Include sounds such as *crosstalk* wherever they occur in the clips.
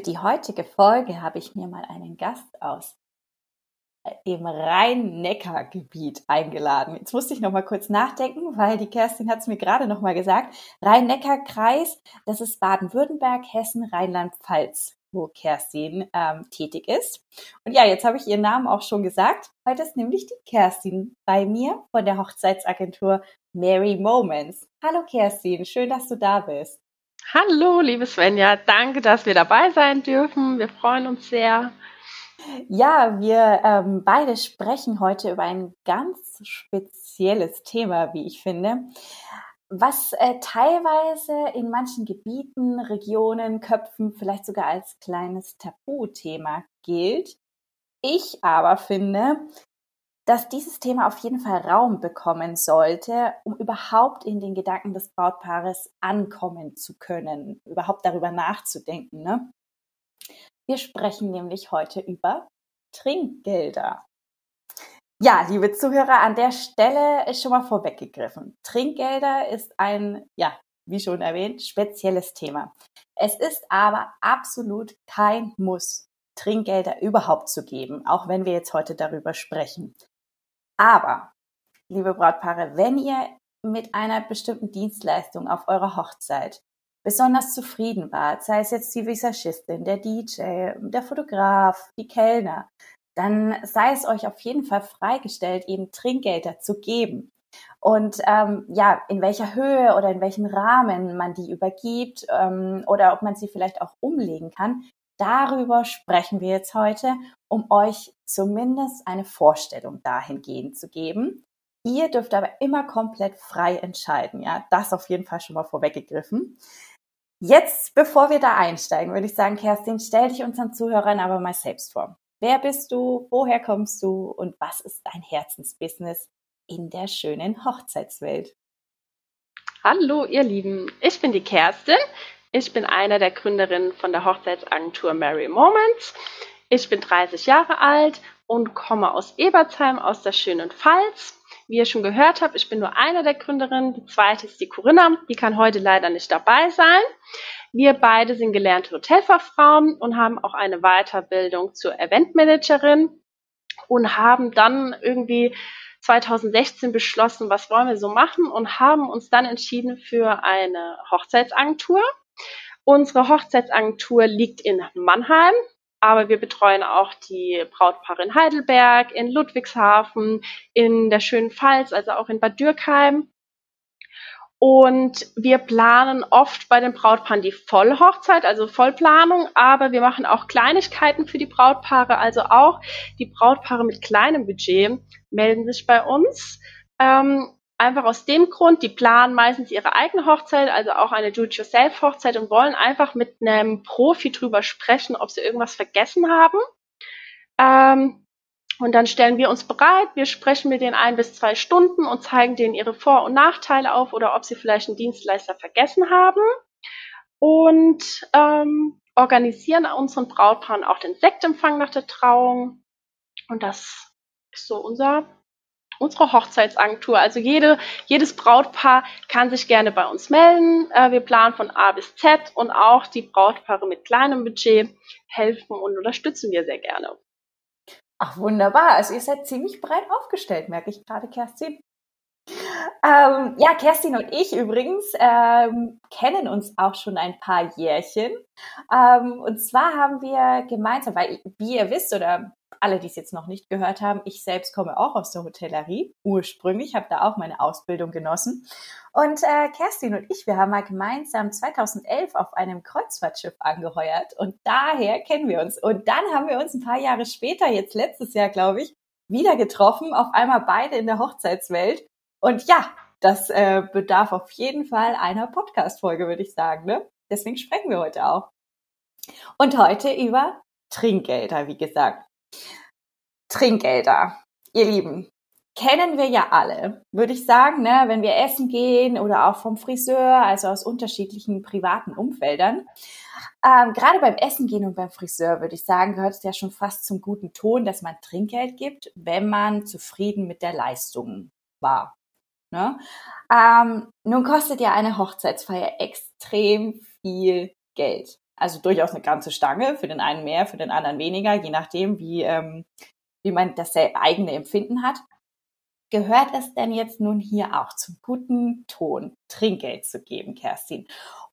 Für die heutige Folge habe ich mir mal einen Gast aus dem Rhein-Neckar-Gebiet eingeladen. Jetzt musste ich noch mal kurz nachdenken, weil die Kerstin hat es mir gerade noch mal gesagt. Rhein-Neckar-Kreis, das ist Baden-Württemberg, Hessen, Rheinland-Pfalz, wo Kerstin ähm, tätig ist. Und ja, jetzt habe ich ihren Namen auch schon gesagt. Heute ist nämlich die Kerstin bei mir von der Hochzeitsagentur Mary Moments. Hallo Kerstin, schön, dass du da bist. Hallo, liebe Svenja, danke, dass wir dabei sein dürfen. Wir freuen uns sehr. Ja, wir ähm, beide sprechen heute über ein ganz spezielles Thema, wie ich finde, was äh, teilweise in manchen Gebieten, Regionen, Köpfen vielleicht sogar als kleines Tabuthema gilt. Ich aber finde, dass dieses Thema auf jeden Fall Raum bekommen sollte, um überhaupt in den Gedanken des Brautpaares ankommen zu können, überhaupt darüber nachzudenken. Ne? Wir sprechen nämlich heute über Trinkgelder. Ja, liebe Zuhörer, an der Stelle ist schon mal vorweggegriffen. Trinkgelder ist ein, ja, wie schon erwähnt, spezielles Thema. Es ist aber absolut kein Muss, Trinkgelder überhaupt zu geben, auch wenn wir jetzt heute darüber sprechen. Aber, liebe Brautpaare, wenn ihr mit einer bestimmten Dienstleistung auf eurer Hochzeit besonders zufrieden wart, sei es jetzt die Visagistin, der DJ, der Fotograf, die Kellner, dann sei es euch auf jeden Fall freigestellt, eben Trinkgelder zu geben. Und ähm, ja, in welcher Höhe oder in welchem Rahmen man die übergibt ähm, oder ob man sie vielleicht auch umlegen kann, Darüber sprechen wir jetzt heute, um euch zumindest eine Vorstellung dahingehend zu geben. Ihr dürft aber immer komplett frei entscheiden, ja. Das auf jeden Fall schon mal vorweggegriffen. Jetzt, bevor wir da einsteigen, würde ich sagen, Kerstin, stell dich unseren Zuhörern aber mal selbst vor. Wer bist du? Woher kommst du? Und was ist dein Herzensbusiness in der schönen Hochzeitswelt? Hallo, ihr Lieben. Ich bin die Kerstin. Ich bin einer der Gründerinnen von der Hochzeitsagentur Mary Moments. Ich bin 30 Jahre alt und komme aus Ebertsheim aus der schönen Pfalz. Wie ihr schon gehört habt, ich bin nur eine der Gründerinnen. Die zweite ist die Corinna, die kann heute leider nicht dabei sein. Wir beide sind gelernte Hotelfachfrauen und haben auch eine Weiterbildung zur Eventmanagerin und haben dann irgendwie 2016 beschlossen, was wollen wir so machen und haben uns dann entschieden für eine Hochzeitsagentur. Unsere Hochzeitsagentur liegt in Mannheim, aber wir betreuen auch die Brautpaare in Heidelberg, in Ludwigshafen, in der schönen Pfalz, also auch in Bad Dürkheim. Und wir planen oft bei den Brautpaaren die Vollhochzeit, also Vollplanung, aber wir machen auch Kleinigkeiten für die Brautpaare, also auch die Brautpaare mit kleinem Budget melden sich bei uns. Ähm, Einfach aus dem Grund, die planen meistens ihre eigene Hochzeit, also auch eine Do-it-yourself-Hochzeit und wollen einfach mit einem Profi drüber sprechen, ob sie irgendwas vergessen haben. Ähm, und dann stellen wir uns bereit, wir sprechen mit denen ein bis zwei Stunden und zeigen denen ihre Vor- und Nachteile auf oder ob sie vielleicht einen Dienstleister vergessen haben. Und ähm, organisieren unseren Brautpaaren auch den Sektempfang nach der Trauung. Und das ist so unser unsere Hochzeitsagentur. Also jede, jedes Brautpaar kann sich gerne bei uns melden. Äh, wir planen von A bis Z und auch die Brautpaare mit kleinem Budget helfen und unterstützen wir sehr gerne. Ach, wunderbar. Also ihr seid ziemlich breit aufgestellt, merke ich gerade, Kerstin. Ähm, ja, Kerstin und ich übrigens ähm, kennen uns auch schon ein paar Jährchen. Ähm, und zwar haben wir gemeinsam, weil wie ihr wisst oder alle, die es jetzt noch nicht gehört haben, ich selbst komme auch aus der Hotellerie, ursprünglich, habe da auch meine Ausbildung genossen. Und äh, Kerstin und ich, wir haben mal gemeinsam 2011 auf einem Kreuzfahrtschiff angeheuert und daher kennen wir uns. Und dann haben wir uns ein paar Jahre später, jetzt letztes Jahr, glaube ich, wieder getroffen, auf einmal beide in der Hochzeitswelt. Und ja, das äh, bedarf auf jeden Fall einer Podcast-Folge, würde ich sagen. Ne? Deswegen sprechen wir heute auch. Und heute über Trinkgelder, wie gesagt. Trinkgelder. Ihr Lieben, kennen wir ja alle, würde ich sagen, ne? wenn wir essen gehen oder auch vom Friseur, also aus unterschiedlichen privaten Umfeldern. Ähm, gerade beim Essen gehen und beim Friseur, würde ich sagen, gehört es ja schon fast zum guten Ton, dass man Trinkgeld gibt, wenn man zufrieden mit der Leistung war. Ne? Ähm, nun kostet ja eine Hochzeitsfeier extrem viel Geld. Also durchaus eine ganze Stange, für den einen mehr, für den anderen weniger, je nachdem, wie, ähm, wie man das eigene Empfinden hat. Gehört es denn jetzt nun hier auch zum guten Ton, Trinkgeld zu geben, Kerstin?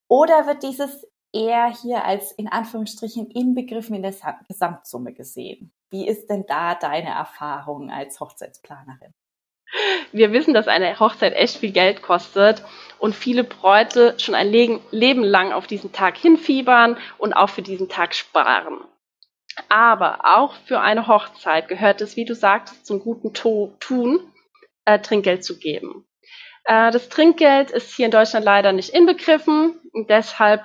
Oder wird dieses eher hier als in Anführungsstrichen inbegriffen in der Gesamtsumme gesehen? Wie ist denn da deine Erfahrung als Hochzeitsplanerin? Wir wissen, dass eine Hochzeit echt viel Geld kostet und viele Bräute schon ein Leben lang auf diesen Tag hinfiebern und auch für diesen Tag sparen. Aber auch für eine Hochzeit gehört es, wie du sagst, zum guten Tun, äh, Trinkgeld zu geben. Äh, das Trinkgeld ist hier in Deutschland leider nicht inbegriffen und deshalb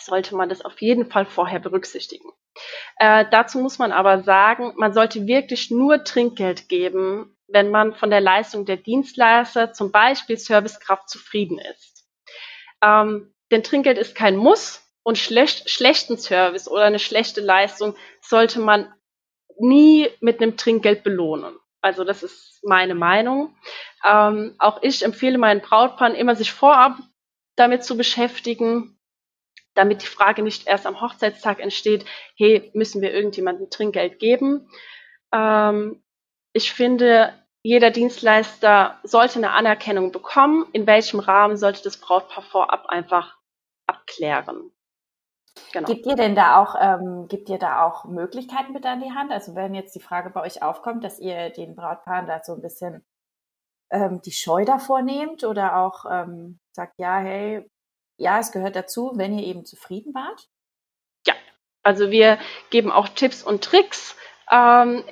sollte man das auf jeden Fall vorher berücksichtigen. Äh, dazu muss man aber sagen, man sollte wirklich nur Trinkgeld geben, wenn man von der Leistung der Dienstleister, zum Beispiel Servicekraft, zufrieden ist. Ähm, denn Trinkgeld ist kein Muss und schlecht, schlechten Service oder eine schlechte Leistung sollte man nie mit einem Trinkgeld belohnen. Also das ist meine Meinung. Ähm, auch ich empfehle meinen Brautpaaren immer, sich vorab damit zu beschäftigen, damit die Frage nicht erst am Hochzeitstag entsteht, hey, müssen wir irgendjemandem Trinkgeld geben? Ähm, ich finde, jeder Dienstleister sollte eine Anerkennung bekommen. In welchem Rahmen sollte das Brautpaar vorab einfach abklären? Genau. Gibt ihr denn da auch, ähm, gibt ihr da auch Möglichkeiten mit an die Hand? Also wenn jetzt die Frage bei euch aufkommt, dass ihr den Brautpaaren da so ein bisschen ähm, die Scheu davor nehmt oder auch ähm, sagt, ja, hey, ja, es gehört dazu, wenn ihr eben zufrieden wart? Ja, also wir geben auch Tipps und Tricks. Ähm,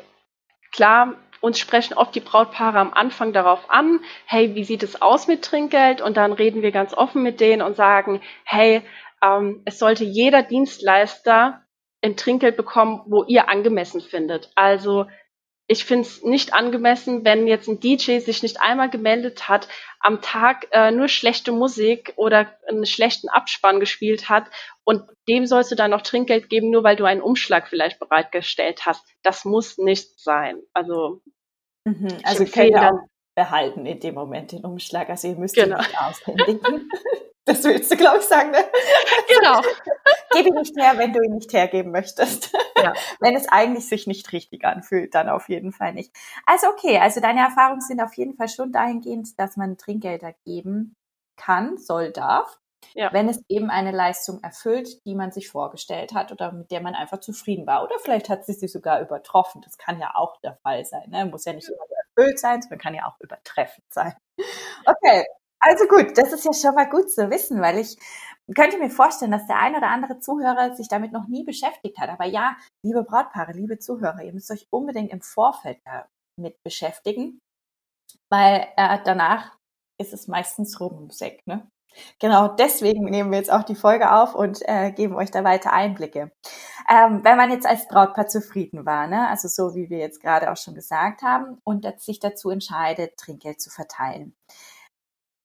klar, uns sprechen oft die Brautpaare am Anfang darauf an, hey, wie sieht es aus mit Trinkgeld? Und dann reden wir ganz offen mit denen und sagen, hey, ähm, es sollte jeder Dienstleister ein Trinkgeld bekommen, wo ihr angemessen findet. Also ich finde es nicht angemessen, wenn jetzt ein DJ sich nicht einmal gemeldet hat, am Tag äh, nur schlechte Musik oder einen schlechten Abspann gespielt hat und dem sollst du dann noch Trinkgeld geben, nur weil du einen Umschlag vielleicht bereitgestellt hast. Das muss nicht sein. Also, mhm, also könnt ihr auch behalten in dem Moment den Umschlag. Also ihr müsst genau. ihn nicht aushändigen. *laughs* Das willst du, glaube ich, sagen, ne? *laughs* Genau. *laughs* Gib ihn nicht her, wenn du ihn nicht hergeben möchtest. Ja. wenn es eigentlich sich nicht richtig anfühlt, dann auf jeden Fall nicht. Also okay, also deine Erfahrungen sind auf jeden Fall schon dahingehend, dass man Trinkgelder geben kann, soll, darf. Ja. wenn es eben eine Leistung erfüllt, die man sich vorgestellt hat oder mit der man einfach zufrieden war. Oder vielleicht hat sie sie sogar übertroffen. Das kann ja auch der Fall sein. Ne? Muss ja nicht immer erfüllt sein, sondern kann ja auch übertreffend sein. Okay, also gut, das ist ja schon mal gut zu wissen, weil ich könnte mir vorstellen, dass der ein oder andere Zuhörer sich damit noch nie beschäftigt hat. Aber ja, liebe Brautpaare, liebe Zuhörer, ihr müsst euch unbedingt im Vorfeld damit beschäftigen, weil äh, danach ist es meistens rum im Sekt, ne? Genau, deswegen nehmen wir jetzt auch die Folge auf und äh, geben euch da weiter Einblicke. Ähm, wenn man jetzt als Brautpaar zufrieden war, ne, also so wie wir jetzt gerade auch schon gesagt haben, und sich dazu entscheidet, Trinkgeld zu verteilen.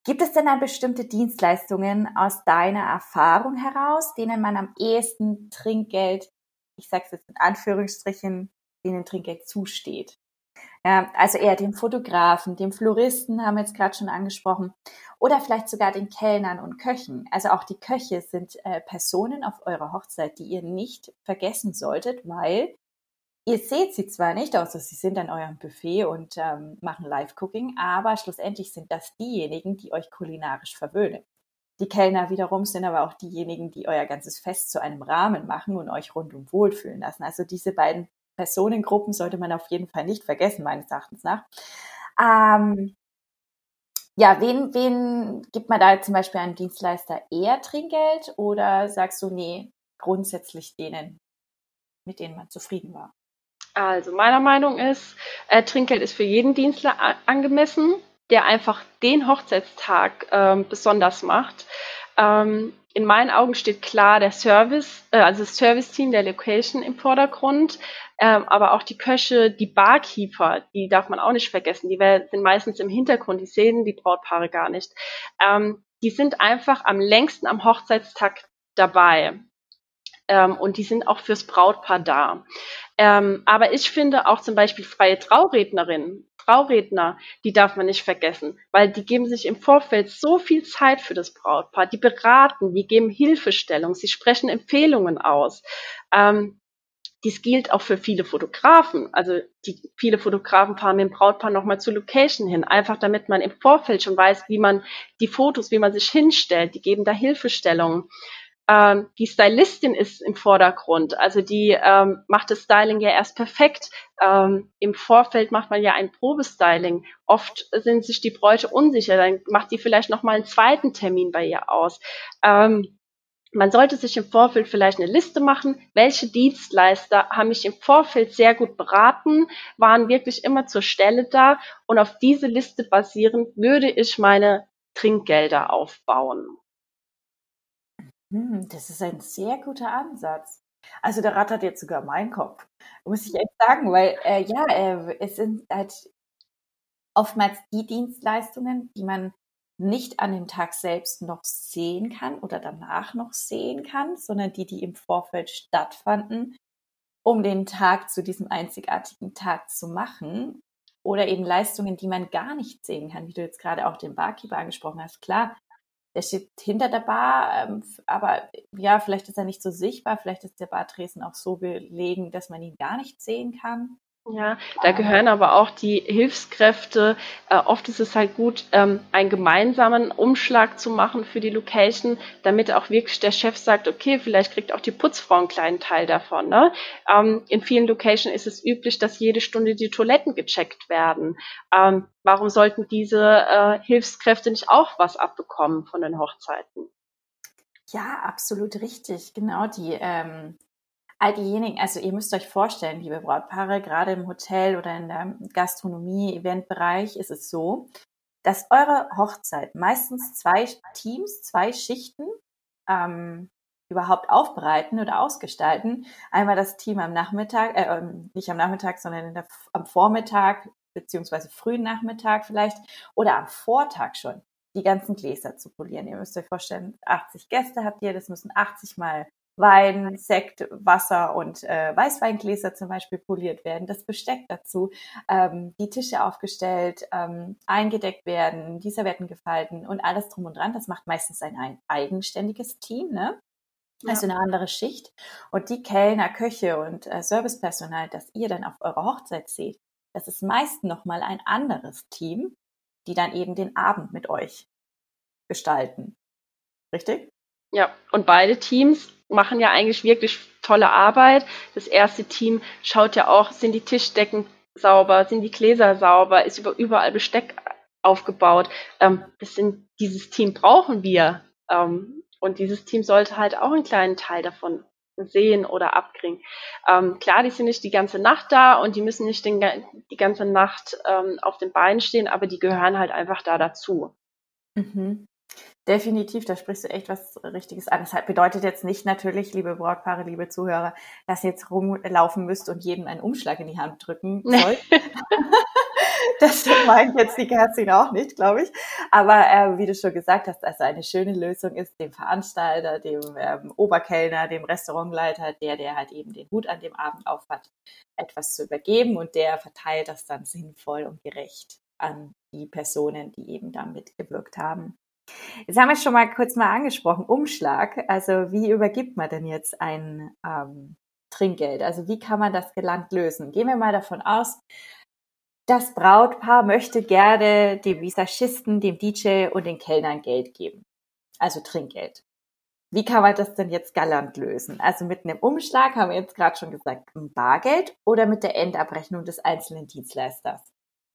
Gibt es denn dann bestimmte Dienstleistungen aus deiner Erfahrung heraus, denen man am ehesten Trinkgeld, ich sage es jetzt in Anführungsstrichen, denen Trinkgeld zusteht? Ja, also eher dem Fotografen, dem Floristen haben wir jetzt gerade schon angesprochen oder vielleicht sogar den Kellnern und Köchen. Also auch die Köche sind äh, Personen auf eurer Hochzeit, die ihr nicht vergessen solltet, weil Ihr seht sie zwar nicht, außer sie sind an eurem Buffet und ähm, machen Live-Cooking, aber schlussendlich sind das diejenigen, die euch kulinarisch verwöhnen. Die Kellner wiederum sind aber auch diejenigen, die euer ganzes Fest zu einem Rahmen machen und euch rundum wohlfühlen lassen. Also diese beiden Personengruppen sollte man auf jeden Fall nicht vergessen, meines Erachtens nach. Ähm, ja, wen, wen gibt man da zum Beispiel einem Dienstleister eher Trinkgeld oder sagst du, nee, grundsätzlich denen, mit denen man zufrieden war? Also meiner Meinung ist, äh, Trinkgeld ist für jeden Dienstler angemessen, der einfach den Hochzeitstag ähm, besonders macht. Ähm, in meinen Augen steht klar der Service, äh, also das Service-Team der Location im Vordergrund, ähm, aber auch die Köche, die Barkeeper, die darf man auch nicht vergessen. Die sind meistens im Hintergrund, die sehen die Brautpaare gar nicht. Ähm, die sind einfach am längsten am Hochzeitstag dabei. Ähm, und die sind auch fürs Brautpaar da. Ähm, aber ich finde auch zum Beispiel freie Traurednerinnen, Trauredner, die darf man nicht vergessen, weil die geben sich im Vorfeld so viel Zeit für das Brautpaar. Die beraten, die geben Hilfestellung, sie sprechen Empfehlungen aus. Ähm, dies gilt auch für viele Fotografen. Also die, viele Fotografen fahren mit dem Brautpaar nochmal zur Location hin, einfach damit man im Vorfeld schon weiß, wie man die Fotos, wie man sich hinstellt. Die geben da Hilfestellungen. Ähm, die Stylistin ist im Vordergrund. Also die ähm, macht das Styling ja erst perfekt. Ähm, Im Vorfeld macht man ja ein Probestyling. Oft sind sich die Bräute unsicher. Dann macht die vielleicht nochmal einen zweiten Termin bei ihr aus. Ähm, man sollte sich im Vorfeld vielleicht eine Liste machen, welche Dienstleister haben mich im Vorfeld sehr gut beraten, waren wirklich immer zur Stelle da und auf diese Liste basierend würde ich meine Trinkgelder aufbauen. Hm, das ist ein sehr guter Ansatz. Also der rattert jetzt sogar mein Kopf, muss ich echt sagen, weil äh, ja, äh, es sind halt oftmals die Dienstleistungen, die man nicht an dem Tag selbst noch sehen kann oder danach noch sehen kann, sondern die, die im Vorfeld stattfanden, um den Tag zu diesem einzigartigen Tag zu machen. Oder eben Leistungen, die man gar nicht sehen kann, wie du jetzt gerade auch den Barkeeper angesprochen hast. Klar, der steht hinter der Bar, ähm, aber ja, vielleicht ist er nicht so sichtbar, vielleicht ist der Bartresen auch so gelegen, dass man ihn gar nicht sehen kann. Ja, da gehören aber auch die Hilfskräfte. Äh, oft ist es halt gut, ähm, einen gemeinsamen Umschlag zu machen für die Location, damit auch wirklich der Chef sagt, okay, vielleicht kriegt auch die Putzfrau einen kleinen Teil davon. Ne? Ähm, in vielen Locations ist es üblich, dass jede Stunde die Toiletten gecheckt werden. Ähm, warum sollten diese äh, Hilfskräfte nicht auch was abbekommen von den Hochzeiten? Ja, absolut richtig. Genau, die ähm, all diejenigen, also ihr müsst euch vorstellen, liebe Brautpaare, gerade im Hotel oder in der Gastronomie, Eventbereich ist es so, dass eure Hochzeit meistens zwei Teams, zwei Schichten ähm, überhaupt aufbereiten oder ausgestalten. Einmal das Team am Nachmittag, äh, ähm, nicht am Nachmittag, sondern der, am Vormittag beziehungsweise frühen Nachmittag vielleicht oder am Vortag schon die ganzen Gläser zu polieren. Ihr müsst euch vorstellen, 80 Gäste habt ihr, das müssen 80 mal Wein, Sekt, Wasser und äh, Weißweingläser zum Beispiel poliert werden, das Besteck dazu, ähm, die Tische aufgestellt, ähm, eingedeckt werden, die Servietten gefalten und alles drum und dran. Das macht meistens ein, ein eigenständiges Team, ne? Also eine andere Schicht. Und die Kellner, Köche und äh, Servicepersonal, das ihr dann auf eurer Hochzeit seht, das ist meist nochmal ein anderes Team, die dann eben den Abend mit euch gestalten. Richtig? Ja, und beide Teams machen ja eigentlich wirklich tolle Arbeit. Das erste Team schaut ja auch, sind die Tischdecken sauber, sind die Gläser sauber, ist über, überall Besteck aufgebaut. Ähm, das sind, dieses Team brauchen wir. Ähm, und dieses Team sollte halt auch einen kleinen Teil davon sehen oder abkriegen. Ähm, klar, die sind nicht die ganze Nacht da und die müssen nicht den, die ganze Nacht ähm, auf den Beinen stehen, aber die gehören halt einfach da dazu. Mhm. Definitiv, da sprichst du echt was Richtiges an. Das bedeutet jetzt nicht natürlich, liebe Brautpaare, liebe Zuhörer, dass ihr jetzt rumlaufen müsst und jedem einen Umschlag in die Hand drücken sollt. *laughs* das meint jetzt die Kerstin auch nicht, glaube ich. Aber äh, wie du schon gesagt hast, also eine schöne Lösung ist, dem Veranstalter, dem ähm, Oberkellner, dem Restaurantleiter, der, der halt eben den Hut an dem Abend aufhat, etwas zu übergeben und der verteilt das dann sinnvoll und gerecht an die Personen, die eben da mitgewirkt haben. Jetzt haben wir schon mal kurz mal angesprochen, Umschlag. Also wie übergibt man denn jetzt ein ähm, Trinkgeld? Also wie kann man das gelangt lösen? Gehen wir mal davon aus, das Brautpaar möchte gerne dem Visagisten, dem DJ und den Kellnern Geld geben. Also Trinkgeld. Wie kann man das denn jetzt galant lösen? Also mit einem Umschlag haben wir jetzt gerade schon gesagt, ein Bargeld oder mit der Endabrechnung des einzelnen Dienstleisters?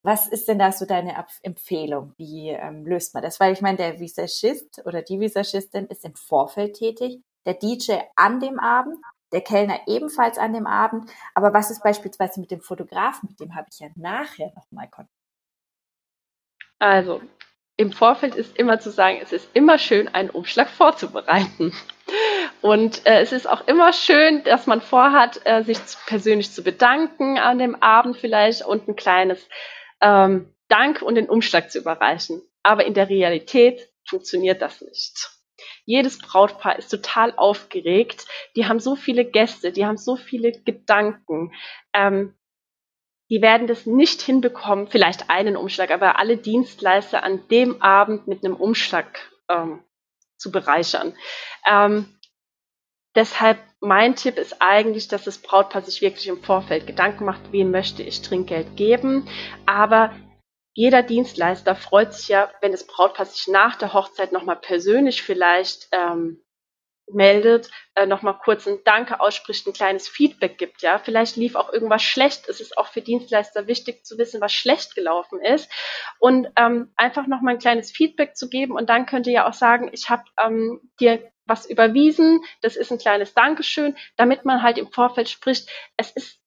Was ist denn da so deine Empfehlung? Wie ähm, löst man das? Weil ich meine, der Visagist oder die Visagistin ist im Vorfeld tätig, der DJ an dem Abend, der Kellner ebenfalls an dem Abend. Aber was ist beispielsweise mit dem Fotografen? Mit dem habe ich ja nachher nochmal Kontakt. Also, im Vorfeld ist immer zu sagen, es ist immer schön, einen Umschlag vorzubereiten. Und äh, es ist auch immer schön, dass man vorhat, äh, sich persönlich zu bedanken an dem Abend vielleicht und ein kleines ähm, Dank und den Umschlag zu überreichen. Aber in der Realität funktioniert das nicht. Jedes Brautpaar ist total aufgeregt. Die haben so viele Gäste, die haben so viele Gedanken. Ähm, die werden das nicht hinbekommen, vielleicht einen Umschlag, aber alle Dienstleister an dem Abend mit einem Umschlag ähm, zu bereichern. Ähm, deshalb mein Tipp ist eigentlich, dass das Brautpaar sich wirklich im Vorfeld Gedanken macht, wem möchte ich Trinkgeld geben. Aber jeder Dienstleister freut sich ja, wenn das Brautpaar sich nach der Hochzeit nochmal persönlich vielleicht ähm, meldet, äh, nochmal kurz ein Danke ausspricht, ein kleines Feedback gibt, ja. Vielleicht lief auch irgendwas schlecht. Es ist auch für Dienstleister wichtig zu wissen, was schlecht gelaufen ist. Und ähm, einfach nochmal ein kleines Feedback zu geben. Und dann könnt ihr ja auch sagen, ich habe ähm, dir was überwiesen, das ist ein kleines Dankeschön, damit man halt im Vorfeld spricht, es ist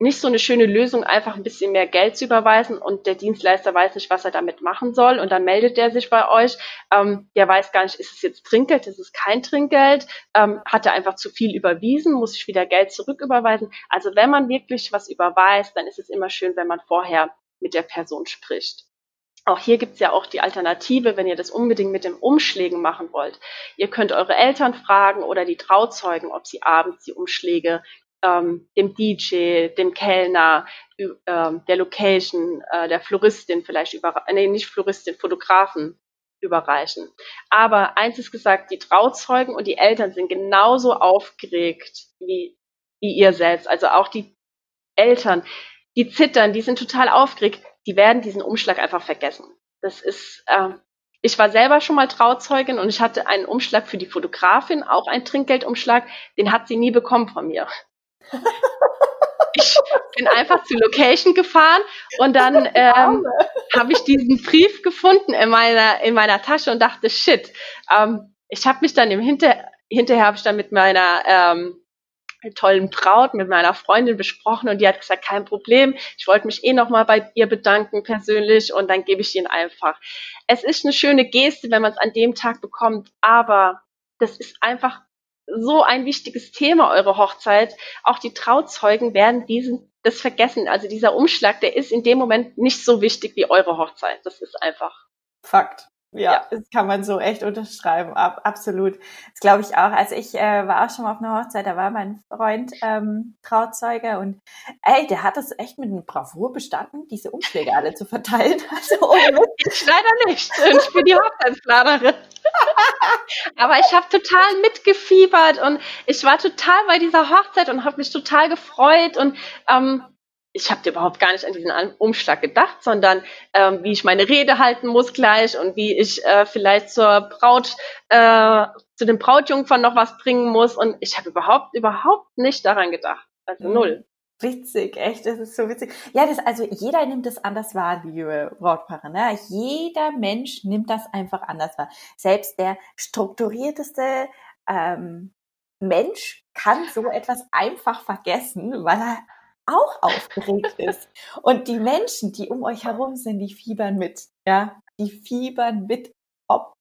nicht so eine schöne Lösung, einfach ein bisschen mehr Geld zu überweisen und der Dienstleister weiß nicht, was er damit machen soll und dann meldet er sich bei euch. Ähm, der weiß gar nicht, ist es jetzt Trinkgeld, ist es kein Trinkgeld, ähm, hat er einfach zu viel überwiesen, muss ich wieder Geld zurücküberweisen. Also wenn man wirklich was überweist, dann ist es immer schön, wenn man vorher mit der Person spricht. Auch hier gibt's ja auch die Alternative, wenn ihr das unbedingt mit dem Umschlägen machen wollt. Ihr könnt eure Eltern fragen oder die Trauzeugen, ob sie abends die Umschläge ähm, dem DJ, dem Kellner, äh, der Location, äh, der Floristin vielleicht über, nee, nicht Floristin, Fotografen überreichen. Aber eins ist gesagt, die Trauzeugen und die Eltern sind genauso aufgeregt wie, wie ihr selbst. Also auch die Eltern, die zittern, die sind total aufgeregt, die werden diesen Umschlag einfach vergessen. Das ist, äh, ich war selber schon mal Trauzeugin und ich hatte einen Umschlag für die Fotografin, auch einen Trinkgeldumschlag, den hat sie nie bekommen von mir. *laughs* Ich bin einfach zur Location gefahren und dann *laughs* ähm, habe ich diesen Brief gefunden in meiner, in meiner Tasche und dachte, shit. Ähm, ich habe mich dann im Hinter, hinterher habe ich dann mit meiner ähm, tollen Braut, mit meiner Freundin besprochen und die hat gesagt, kein Problem. Ich wollte mich eh nochmal bei ihr bedanken persönlich und dann gebe ich ihn einfach. Es ist eine schöne Geste, wenn man es an dem Tag bekommt, aber das ist einfach so ein wichtiges Thema, eure Hochzeit. Auch die Trauzeugen werden diesen, das vergessen. Also dieser Umschlag, der ist in dem Moment nicht so wichtig wie eure Hochzeit. Das ist einfach. Fakt. Ja, das kann man so echt unterschreiben. Ab, absolut. Das glaube ich auch. Also ich äh, war auch schon mal auf einer Hochzeit, da war mein Freund ähm, Trauzeuge und ey, der hat das echt mit einer Bravour bestanden, diese Umschläge alle zu verteilen. *laughs* Also ohne ich leider nicht. Ich bin die Hochzeitsplanerin. *laughs* Aber ich habe total mitgefiebert und ich war total bei dieser Hochzeit und habe mich total gefreut und ähm, ich habe überhaupt gar nicht an diesen Umschlag gedacht, sondern ähm, wie ich meine Rede halten muss gleich und wie ich äh, vielleicht zur Braut, äh, zu den Brautjungfern noch was bringen muss. Und ich habe überhaupt, überhaupt nicht daran gedacht. Also mhm. null. Witzig, echt, das ist so witzig. Ja, das, also jeder nimmt das anders wahr, liebe Brautpaare. Ne? Jeder Mensch nimmt das einfach anders wahr. Selbst der strukturierteste ähm, Mensch kann so etwas einfach vergessen, weil er auch aufgeregt ist. Und die Menschen, die um euch herum sind, die fiebern mit. Ja, die fiebern mit, ob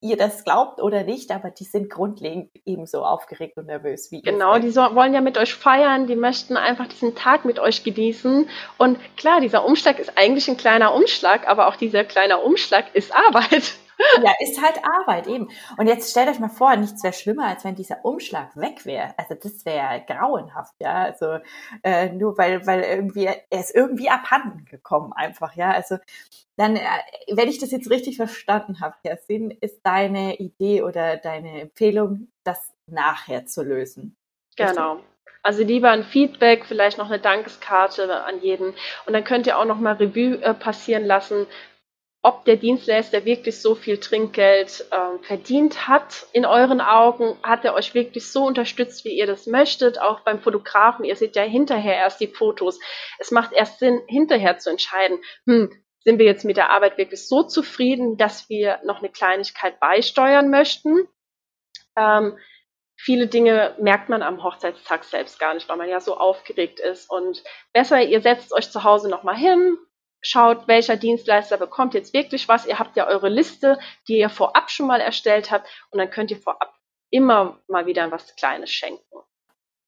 ihr das glaubt oder nicht, aber die sind grundlegend ebenso aufgeregt und nervös wie Genau, die so, wollen ja mit euch feiern, die möchten einfach diesen Tag mit euch genießen. Und klar, dieser Umschlag ist eigentlich ein kleiner Umschlag, aber auch dieser kleine Umschlag ist Arbeit. Ja, ist halt Arbeit eben. Und jetzt stellt euch mal vor, nichts wäre schlimmer, als wenn dieser Umschlag weg wäre. Also das wäre grauenhaft, ja. Also äh, nur weil, weil irgendwie er ist irgendwie abhanden gekommen einfach, ja. Also dann, äh, wenn ich das jetzt richtig verstanden habe, Kerstin, ist deine Idee oder deine Empfehlung, das nachher zu lösen. Genau. Also lieber ein Feedback, vielleicht noch eine Dankeskarte an jeden. Und dann könnt ihr auch noch mal Revue äh, passieren lassen, ob der Dienstleister wirklich so viel Trinkgeld äh, verdient hat in euren Augen. Hat er euch wirklich so unterstützt, wie ihr das möchtet? Auch beim Fotografen, ihr seht ja hinterher erst die Fotos. Es macht erst Sinn, hinterher zu entscheiden, hm, sind wir jetzt mit der Arbeit wirklich so zufrieden, dass wir noch eine Kleinigkeit beisteuern möchten? Ähm, viele Dinge merkt man am Hochzeitstag selbst gar nicht, weil man ja so aufgeregt ist. Und besser, ihr setzt euch zu Hause nochmal hin, schaut, welcher Dienstleister bekommt jetzt wirklich was. Ihr habt ja eure Liste, die ihr vorab schon mal erstellt habt und dann könnt ihr vorab immer mal wieder was Kleines schenken.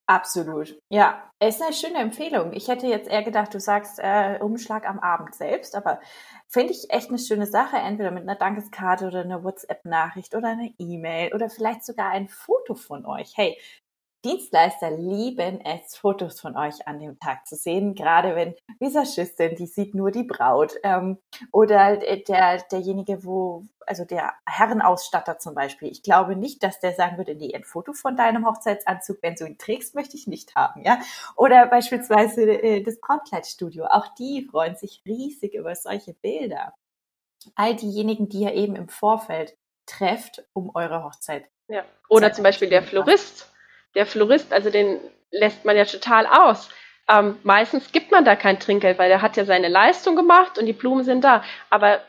Absolut. Ja, ist eine schöne Empfehlung. Ich hätte jetzt eher gedacht, du sagst äh, Umschlag am Abend selbst, aber finde ich echt eine schöne Sache, entweder mit einer Dankeskarte oder einer WhatsApp-Nachricht oder eine E-Mail oder vielleicht sogar ein Foto von euch. Hey, Dienstleister lieben es, Fotos von euch an dem Tag zu sehen, gerade wenn Visagistin, die sieht nur die Braut ähm, oder der, derjenige, wo, also der Herrenausstatter zum Beispiel. Ich glaube nicht, dass der sagen würde, nee, ein Foto von deinem Hochzeitsanzug, wenn du ihn trägst, möchte ich nicht haben, ja. Oder beispielsweise äh, das Brautkleidstudio. Auch die freuen sich riesig über solche Bilder. All diejenigen, die ihr eben im Vorfeld trefft, um eure Hochzeit. Ja. Oder zum Beispiel der Florist der Florist, also den lässt man ja total aus. Ähm, meistens gibt man da kein Trinkgeld, weil der hat ja seine Leistung gemacht und die Blumen sind da. Aber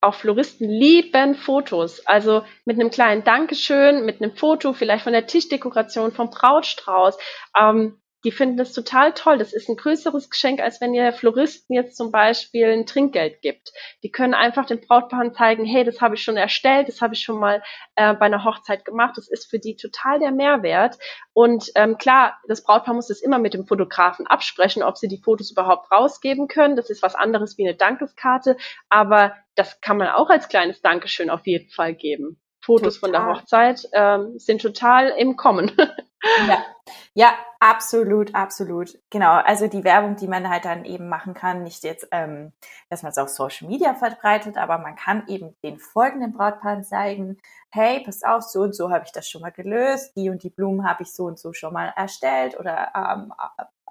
auch Floristen lieben Fotos. Also mit einem kleinen Dankeschön, mit einem Foto, vielleicht von der Tischdekoration, vom Brautstrauß. Ähm, die finden das total toll. Das ist ein größeres Geschenk, als wenn ihr Floristen jetzt zum Beispiel ein Trinkgeld gibt. Die können einfach den Brautpaaren zeigen, hey, das habe ich schon erstellt, das habe ich schon mal äh, bei einer Hochzeit gemacht. Das ist für die total der Mehrwert. Und ähm, klar, das Brautpaar muss das immer mit dem Fotografen absprechen, ob sie die Fotos überhaupt rausgeben können. Das ist was anderes wie eine Dankeskarte, aber das kann man auch als kleines Dankeschön auf jeden Fall geben. Fotos total. von der Hochzeit ähm, sind total im Kommen. *laughs* Ja. Ja, absolut, absolut. Genau. Also die Werbung, die man halt dann eben machen kann, nicht jetzt, ähm, dass man es auf Social Media verbreitet, aber man kann eben den folgenden Brautpaaren zeigen, hey, pass auf, so und so habe ich das schon mal gelöst, die und die Blumen habe ich so und so schon mal erstellt oder ähm,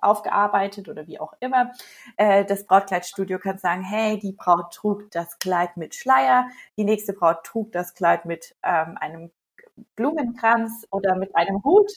aufgearbeitet oder wie auch immer. Äh, das Brautkleidstudio kann sagen, hey, die Braut trug das Kleid mit Schleier, die nächste Braut trug das Kleid mit ähm, einem Blumenkranz oder mit einem Hut.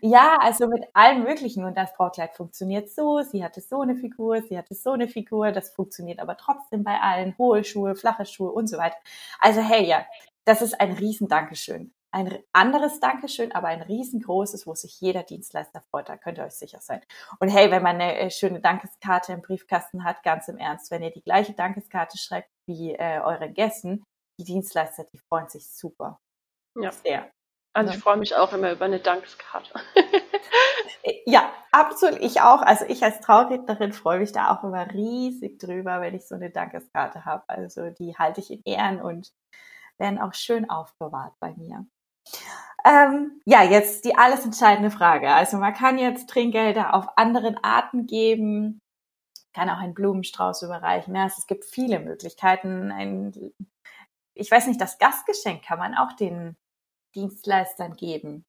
Ja, also mit allem Möglichen. Und das Brautkleid funktioniert so, sie hatte so eine Figur, sie hatte so eine Figur, das funktioniert aber trotzdem bei allen. Hohe Schuhe, flache Schuhe und so weiter. Also hey, ja, das ist ein riesen Dankeschön. Ein anderes Dankeschön, aber ein riesengroßes, wo sich jeder Dienstleister freut. Da könnt ihr euch sicher sein. Und hey, wenn man eine äh, schöne Dankeskarte im Briefkasten hat, ganz im Ernst, wenn ihr die gleiche Dankeskarte schreibt wie äh, euren Gästen, die Dienstleister, die freuen sich super. Ja. Sehr. Also ich freue mich auch immer über eine Dankeskarte. *laughs* ja, absolut. Ich auch. Also ich als Traurednerin freue mich da auch immer riesig drüber, wenn ich so eine Dankeskarte habe. Also die halte ich in Ehren und werden auch schön aufbewahrt bei mir. Ähm, ja, jetzt die alles entscheidende Frage. Also man kann jetzt Trinkgelder auf anderen Arten geben, kann auch einen Blumenstrauß überreichen. Ja, es gibt viele Möglichkeiten. Ein, ich weiß nicht, das Gastgeschenk kann man auch den Dienstleistern geben.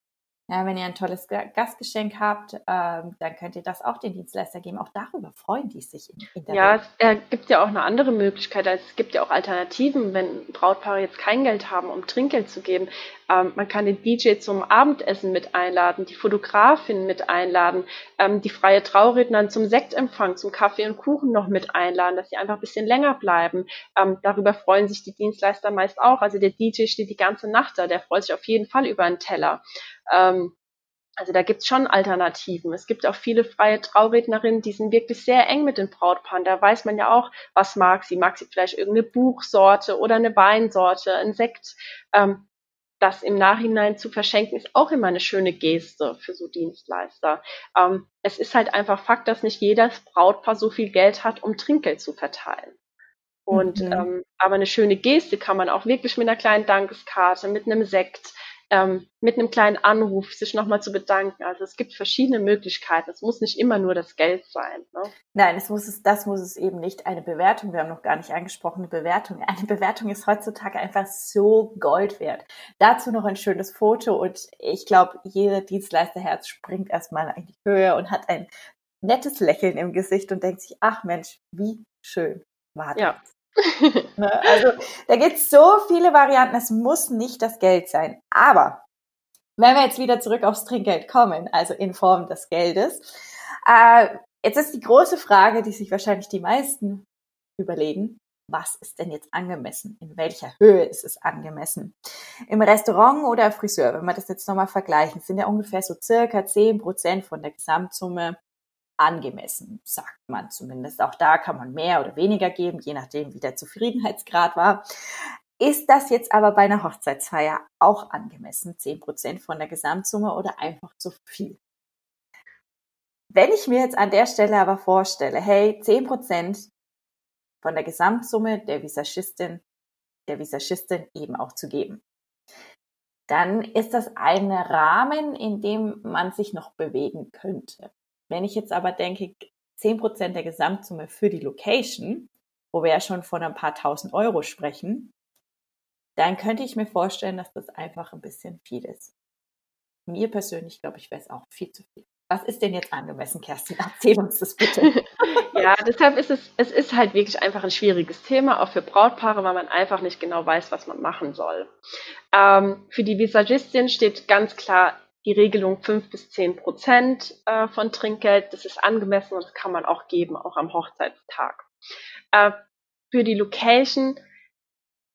Ja, wenn ihr ein tolles Gastgeschenk habt, ähm, dann könnt ihr das auch den Dienstleister geben. Auch darüber freuen die sich in, in der Ja, Welt. es gibt ja auch eine andere Möglichkeit. Also es gibt ja auch Alternativen, wenn Brautpaare jetzt kein Geld haben, um Trinkgeld zu geben. Ähm, man kann den DJ zum Abendessen mit einladen, die Fotografin mit einladen, ähm, die freie Traurednerin zum Sektempfang, zum Kaffee und Kuchen noch mit einladen, dass sie einfach ein bisschen länger bleiben. Ähm, darüber freuen sich die Dienstleister meist auch. Also der DJ steht die ganze Nacht da, der freut sich auf jeden Fall über einen Teller. Ähm, also da gibt's schon Alternativen. Es gibt auch viele freie Traurednerinnen, die sind wirklich sehr eng mit den Brautpaaren. Da weiß man ja auch, was mag sie. Mag sie vielleicht irgendeine Buchsorte oder eine Weinsorte, ein Sekt. Ähm, das im Nachhinein zu verschenken, ist auch immer eine schöne Geste für so Dienstleister. Ähm, es ist halt einfach Fakt, dass nicht jedes Brautpaar so viel Geld hat, um Trinkgeld zu verteilen. Und mhm. ähm, aber eine schöne Geste kann man auch wirklich mit einer kleinen Dankeskarte, mit einem Sekt, ähm, mit einem kleinen Anruf sich nochmal zu bedanken. Also es gibt verschiedene Möglichkeiten. Es muss nicht immer nur das Geld sein. Ne? Nein, es muss es, das muss es eben nicht. Eine Bewertung, wir haben noch gar nicht angesprochen, eine Bewertung. Eine Bewertung ist heutzutage einfach so Gold wert. Dazu noch ein schönes Foto und ich glaube, jeder Dienstleisterherz springt erstmal in die Höhe und hat ein nettes Lächeln im Gesicht und denkt sich, ach Mensch, wie schön war das. Ja. Ne? Also da gibt es so viele Varianten, es muss nicht das Geld sein. Aber wenn wir jetzt wieder zurück aufs Trinkgeld kommen, also in Form des Geldes, äh, jetzt ist die große Frage, die sich wahrscheinlich die meisten überlegen, was ist denn jetzt angemessen? In welcher Höhe ist es angemessen? Im Restaurant oder Friseur, wenn wir das jetzt nochmal vergleichen, sind ja ungefähr so circa zehn Prozent von der Gesamtsumme angemessen, sagt man zumindest. Auch da kann man mehr oder weniger geben, je nachdem, wie der Zufriedenheitsgrad war. Ist das jetzt aber bei einer Hochzeitsfeier auch angemessen, zehn Prozent von der Gesamtsumme oder einfach zu viel? Wenn ich mir jetzt an der Stelle aber vorstelle, hey, zehn Prozent von der Gesamtsumme der Visagistin, der Visagistin eben auch zu geben, dann ist das ein Rahmen, in dem man sich noch bewegen könnte. Wenn ich jetzt aber denke, zehn Prozent der Gesamtsumme für die Location, wo wir ja schon von ein paar tausend Euro sprechen, dann könnte ich mir vorstellen, dass das einfach ein bisschen viel ist. Mir persönlich, glaube ich, wäre es auch viel zu viel. Was ist denn jetzt angemessen, Kerstin? Erzähl uns das bitte. *laughs* ja, deshalb ist es, es ist halt wirklich einfach ein schwieriges Thema, auch für Brautpaare, weil man einfach nicht genau weiß, was man machen soll. Ähm, für die Visagistin steht ganz klar die Regelung 5 bis 10 Prozent äh, von Trinkgeld. Das ist angemessen und das kann man auch geben, auch am Hochzeitstag. Äh, für die Location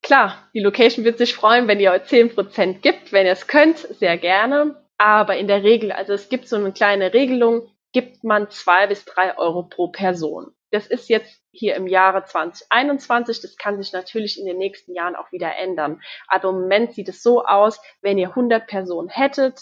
Klar, die Location wird sich freuen, wenn ihr euch 10% gibt, wenn ihr es könnt, sehr gerne. Aber in der Regel, also es gibt so eine kleine Regelung, gibt man zwei bis drei Euro pro Person. Das ist jetzt hier im Jahre 2021. Das kann sich natürlich in den nächsten Jahren auch wieder ändern. Aber im Moment sieht es so aus, wenn ihr 100 Personen hättet,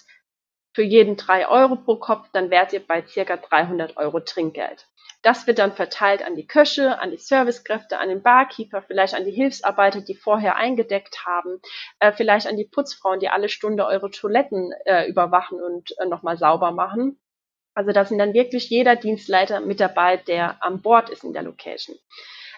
für jeden drei Euro pro Kopf, dann wärt ihr bei circa 300 Euro Trinkgeld. Das wird dann verteilt an die Köche, an die Servicekräfte, an den Barkeeper, vielleicht an die Hilfsarbeiter, die vorher eingedeckt haben, äh, vielleicht an die Putzfrauen, die alle Stunde eure Toiletten äh, überwachen und äh, nochmal sauber machen. Also da sind dann wirklich jeder Dienstleiter mit dabei, der an Bord ist in der Location.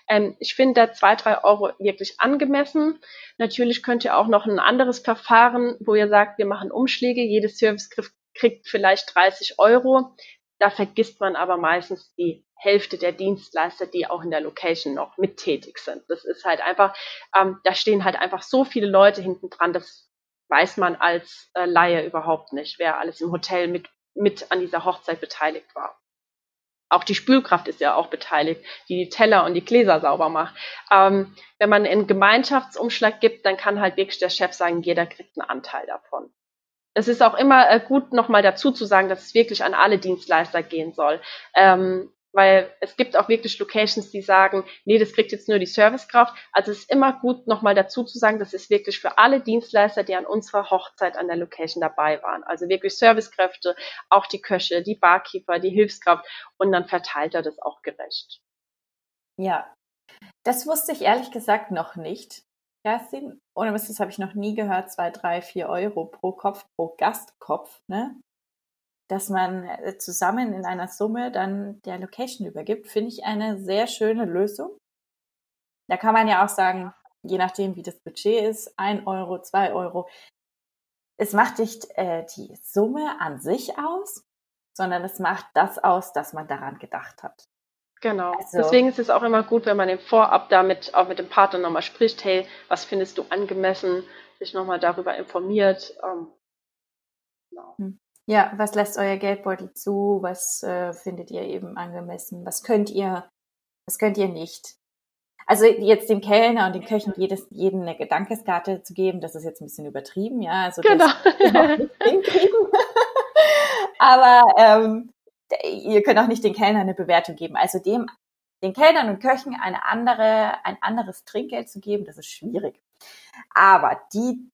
Ähm, ich finde da zwei, drei Euro wirklich angemessen. Natürlich könnt ihr auch noch ein anderes Verfahren, wo ihr sagt, wir machen Umschläge, jedes Servicegriff kriegt vielleicht 30 Euro. Da vergisst man aber meistens die Hälfte der Dienstleister, die auch in der Location noch mit tätig sind. Das ist halt einfach, ähm, da stehen halt einfach so viele Leute hinten dran, das weiß man als äh, Laie überhaupt nicht, wer alles im Hotel mit, mit an dieser Hochzeit beteiligt war. Auch die Spülkraft ist ja auch beteiligt, die die Teller und die Gläser sauber macht. Ähm, wenn man einen Gemeinschaftsumschlag gibt, dann kann halt wirklich der Chef sagen, jeder kriegt einen Anteil davon es ist auch immer äh, gut, nochmal dazu zu sagen, dass es wirklich an alle Dienstleister gehen soll. Ähm, weil es gibt auch wirklich Locations, die sagen, nee, das kriegt jetzt nur die Servicekraft. Also es ist immer gut, nochmal dazu zu sagen, das ist wirklich für alle Dienstleister, die an unserer Hochzeit an der Location dabei waren. Also wirklich Servicekräfte, auch die Köche, die Barkeeper, die Hilfskraft und dann verteilt er das auch gerecht. Ja, das wusste ich ehrlich gesagt noch nicht. Kerstin, ohne was, das habe ich noch nie gehört, zwei, drei, vier Euro pro Kopf, pro Gastkopf, ne? Dass man äh, zusammen in einer Summe dann der Location übergibt, finde ich eine sehr schöne Lösung. Da kann man ja auch sagen, je nachdem, wie das Budget ist, ein Euro, zwei Euro. Es macht nicht äh, die Summe an sich aus, sondern es macht das aus, dass man daran gedacht hat. Genau. Also, Deswegen ist es auch immer gut, wenn man im Vorab damit auch mit dem Partner nochmal spricht, hey, was findest du angemessen, sich nochmal darüber informiert. Ähm, genau. Ja, was lässt euer Geldbeutel zu? Was äh, findet ihr eben angemessen? Was könnt ihr, was könnt ihr nicht? Also jetzt dem Kellner und den Köchen jedes, jeden eine Gedankeskarte zu geben, das ist jetzt ein bisschen übertrieben, ja. Also genau. *laughs* *laughs* Aber ähm, ihr könnt auch nicht den Kellnern eine Bewertung geben. Also dem, den Kellnern und Köchen eine andere, ein anderes Trinkgeld zu geben, das ist schwierig. Aber die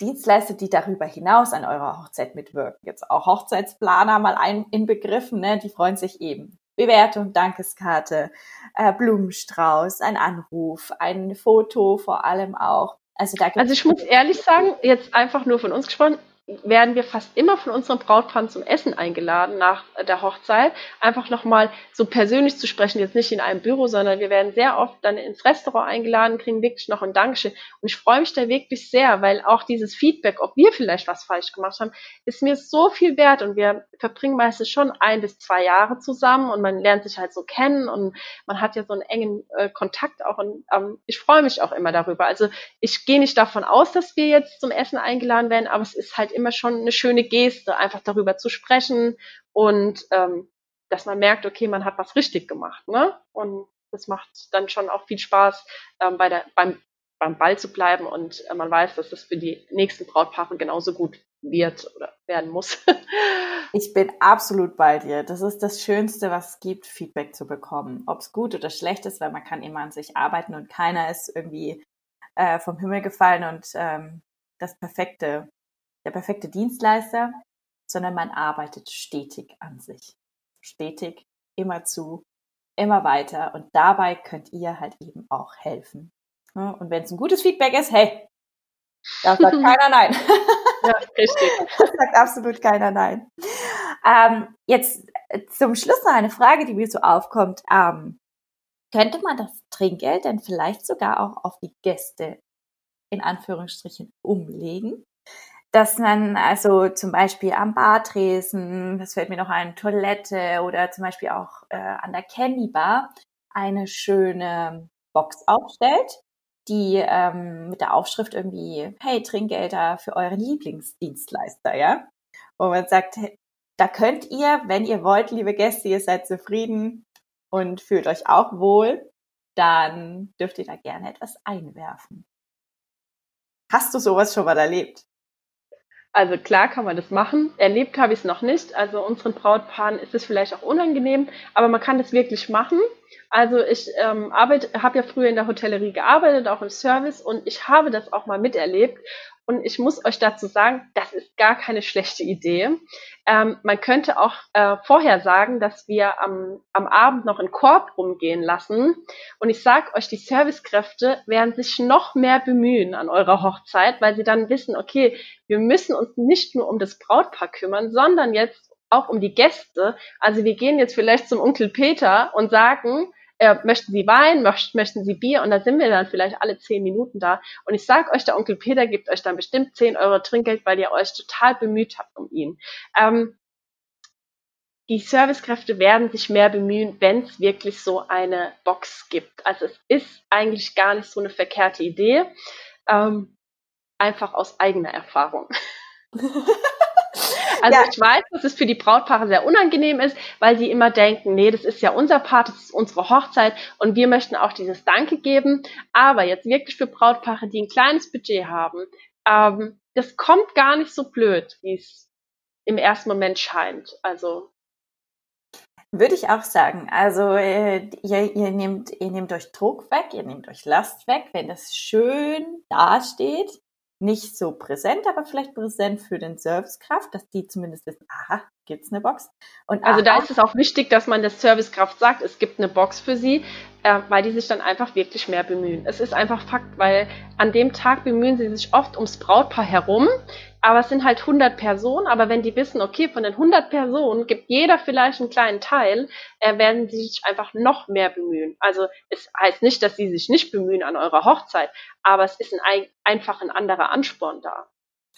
Dienstleister, die darüber hinaus an eurer Hochzeit mitwirken, jetzt auch Hochzeitsplaner mal ein, inbegriffen, ne, die freuen sich eben. Bewertung, Dankeskarte, äh, Blumenstrauß, ein Anruf, ein Foto vor allem auch. Also, da also ich muss ehrlich sagen, jetzt einfach nur von uns gesprochen, werden wir fast immer von unseren Brautpaaren zum Essen eingeladen nach der Hochzeit. Einfach nochmal so persönlich zu sprechen, jetzt nicht in einem Büro, sondern wir werden sehr oft dann ins Restaurant eingeladen, kriegen wirklich noch ein Dankeschön. Und ich freue mich da wirklich sehr, weil auch dieses Feedback, ob wir vielleicht was falsch gemacht haben, ist mir so viel wert. Und wir verbringen meistens schon ein bis zwei Jahre zusammen und man lernt sich halt so kennen und man hat ja so einen engen äh, Kontakt auch. Und ähm, ich freue mich auch immer darüber. Also ich gehe nicht davon aus, dass wir jetzt zum Essen eingeladen werden, aber es ist halt immer schon eine schöne Geste, einfach darüber zu sprechen und ähm, dass man merkt, okay, man hat was richtig gemacht, ne? Und das macht dann schon auch viel Spaß, ähm, bei der, beim, beim Ball zu bleiben und äh, man weiß, dass das für die nächsten Brautpaare genauso gut wird oder werden muss. *laughs* Ich bin absolut bei dir. Das ist das Schönste, was es gibt, Feedback zu bekommen. Ob es gut oder schlecht ist, weil man kann immer an sich arbeiten und keiner ist irgendwie äh, vom Himmel gefallen und ähm, das perfekte, der perfekte Dienstleister, sondern man arbeitet stetig an sich. Stetig, immer zu, immer weiter. Und dabei könnt ihr halt eben auch helfen. Und wenn es ein gutes Feedback ist, hey, da sagt *laughs* keiner nein. Ja, richtig. *laughs* Das sagt absolut keiner nein. Ähm, jetzt äh, zum Schluss noch eine Frage, die mir so aufkommt. Ähm, könnte man das Trinkgeld denn vielleicht sogar auch auf die Gäste in Anführungsstrichen umlegen? Dass man also zum Beispiel am Bartresen, das fällt mir noch ein, Toilette oder zum Beispiel auch äh, an der Candy Bar eine schöne Box aufstellt, die ähm, mit der Aufschrift irgendwie, hey, Trinkgelder für euren Lieblingsdienstleister, ja? Wo man sagt, da könnt ihr, wenn ihr wollt, liebe Gäste, ihr seid zufrieden und fühlt euch auch wohl, dann dürft ihr da gerne etwas einwerfen. Hast du sowas schon mal erlebt? Also klar kann man das machen. Erlebt habe ich es noch nicht. Also unseren Brautpaaren ist es vielleicht auch unangenehm, aber man kann das wirklich machen. Also ich ähm, habe ja früher in der Hotellerie gearbeitet, auch im Service und ich habe das auch mal miterlebt. Und ich muss euch dazu sagen, das ist gar keine schlechte Idee. Ähm, man könnte auch äh, vorher sagen, dass wir am, am Abend noch einen Korb rumgehen lassen. Und ich sage euch, die Servicekräfte werden sich noch mehr bemühen an eurer Hochzeit, weil sie dann wissen, okay, wir müssen uns nicht nur um das Brautpaar kümmern, sondern jetzt auch um die Gäste. Also wir gehen jetzt vielleicht zum Onkel Peter und sagen, äh, möchten Sie Wein, möcht, möchten Sie Bier und da sind wir dann vielleicht alle zehn Minuten da. Und ich sag euch, der Onkel Peter gibt euch dann bestimmt zehn Euro Trinkgeld, weil ihr euch total bemüht habt um ihn. Ähm, die Servicekräfte werden sich mehr bemühen, wenn es wirklich so eine Box gibt. Also es ist eigentlich gar nicht so eine verkehrte Idee. Ähm, einfach aus eigener Erfahrung. *laughs* Also ja. ich weiß, dass es für die Brautpaare sehr unangenehm ist, weil sie immer denken, nee, das ist ja unser Part, das ist unsere Hochzeit und wir möchten auch dieses Danke geben. Aber jetzt wirklich für Brautpaare, die ein kleines Budget haben, ähm, das kommt gar nicht so blöd, wie es im ersten Moment scheint. Also würde ich auch sagen. Also äh, ihr, ihr, nehmt, ihr nehmt euch Druck weg, ihr nehmt euch Last weg, wenn das schön dasteht nicht so präsent, aber vielleicht präsent für den Servicekraft, dass die zumindest wissen, aha, gibt's eine Box. Und also aha, da ist es auch wichtig, dass man der Servicekraft sagt, es gibt eine Box für sie, äh, weil die sich dann einfach wirklich mehr bemühen. Es ist einfach Fakt, weil an dem Tag bemühen sie sich oft ums Brautpaar herum, aber es sind halt 100 Personen, aber wenn die wissen, okay, von den 100 Personen gibt jeder vielleicht einen kleinen Teil, äh, werden sie sich einfach noch mehr bemühen. Also es heißt nicht, dass sie sich nicht bemühen an eurer Hochzeit, aber es ist ein, einfach ein anderer Ansporn da.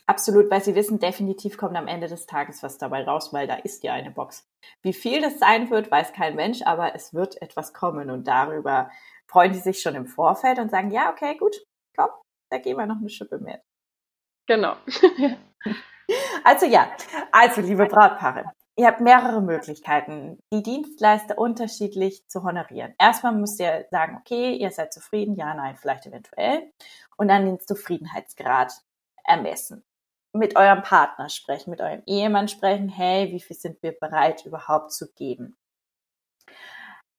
Absolut, weil sie wissen, definitiv kommt am Ende des Tages was dabei raus, weil da ist ja eine Box. Wie viel das sein wird, weiß kein Mensch, aber es wird etwas kommen und darüber freuen die sich schon im Vorfeld und sagen, ja, okay, gut, komm, da gehen wir noch eine Schippe mit. Genau. *laughs* also ja, also liebe Brautpaare, ihr habt mehrere Möglichkeiten, die Dienstleister unterschiedlich zu honorieren. Erstmal müsst ihr sagen, okay, ihr seid zufrieden, ja, nein, vielleicht eventuell. Und dann den Zufriedenheitsgrad ermessen. Mit eurem Partner sprechen, mit eurem Ehemann sprechen, hey, wie viel sind wir bereit überhaupt zu geben?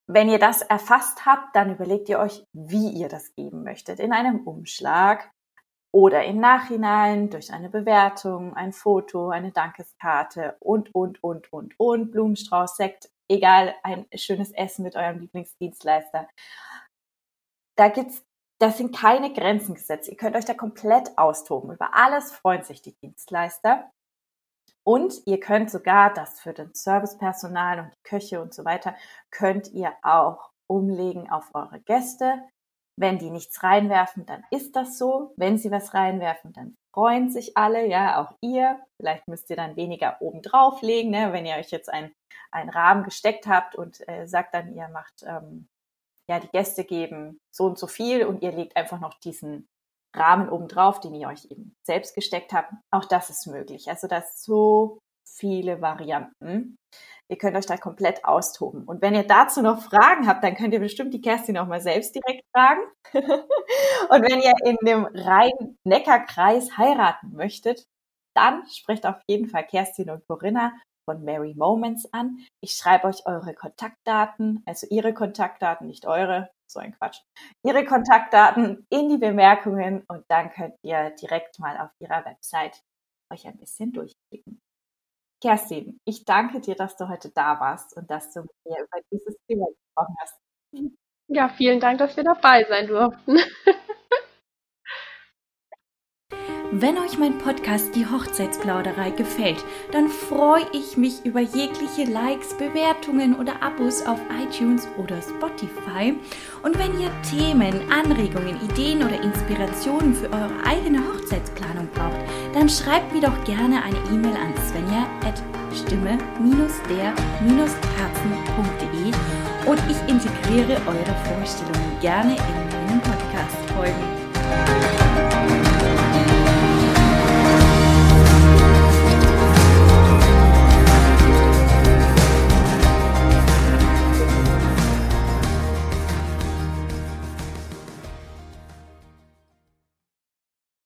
Wenn ihr das erfasst habt, dann überlegt ihr euch, wie ihr das geben möchtet. In einem Umschlag, oder im Nachhinein durch eine Bewertung, ein Foto, eine Dankeskarte und, und, und, und, und, Blumenstrauß, Sekt, egal, ein schönes Essen mit eurem Lieblingsdienstleister. Da gibt's, das sind keine Grenzen gesetzt. Ihr könnt euch da komplett austoben. Über alles freuen sich die Dienstleister. Und ihr könnt sogar das für den Servicepersonal und die Köche und so weiter, könnt ihr auch umlegen auf eure Gäste. Wenn die nichts reinwerfen, dann ist das so. Wenn sie was reinwerfen, dann freuen sich alle, ja, auch ihr. Vielleicht müsst ihr dann weniger oben drauflegen, ne? wenn ihr euch jetzt einen, einen Rahmen gesteckt habt und äh, sagt dann, ihr macht, ähm, ja, die Gäste geben so und so viel und ihr legt einfach noch diesen Rahmen oben drauf, den ihr euch eben selbst gesteckt habt. Auch das ist möglich. Also da ist so viele Varianten. Ihr könnt euch da komplett austoben. Und wenn ihr dazu noch Fragen habt, dann könnt ihr bestimmt die Kerstin auch mal selbst direkt fragen. *laughs* und wenn ihr in dem Rhein-Neckar-Kreis heiraten möchtet, dann sprecht auf jeden Fall Kerstin und Corinna von Mary Moments an. Ich schreibe euch eure Kontaktdaten, also ihre Kontaktdaten, nicht eure, so ein Quatsch, ihre Kontaktdaten in die Bemerkungen und dann könnt ihr direkt mal auf ihrer Website euch ein bisschen durchklicken. Kerstin, ich danke dir, dass du heute da warst und dass du mit mir über dieses Thema gesprochen hast. Ja, vielen Dank, dass wir dabei sein durften. *laughs* Wenn euch mein Podcast Die Hochzeitsplauderei gefällt, dann freue ich mich über jegliche Likes, Bewertungen oder Abos auf iTunes oder Spotify. Und wenn ihr Themen, Anregungen, Ideen oder Inspirationen für eure eigene Hochzeitsplanung braucht, dann schreibt mir doch gerne eine E-Mail an svenja at stimme-der-herzen.de und ich integriere eure Vorstellungen gerne in meinen Podcast-Folgen.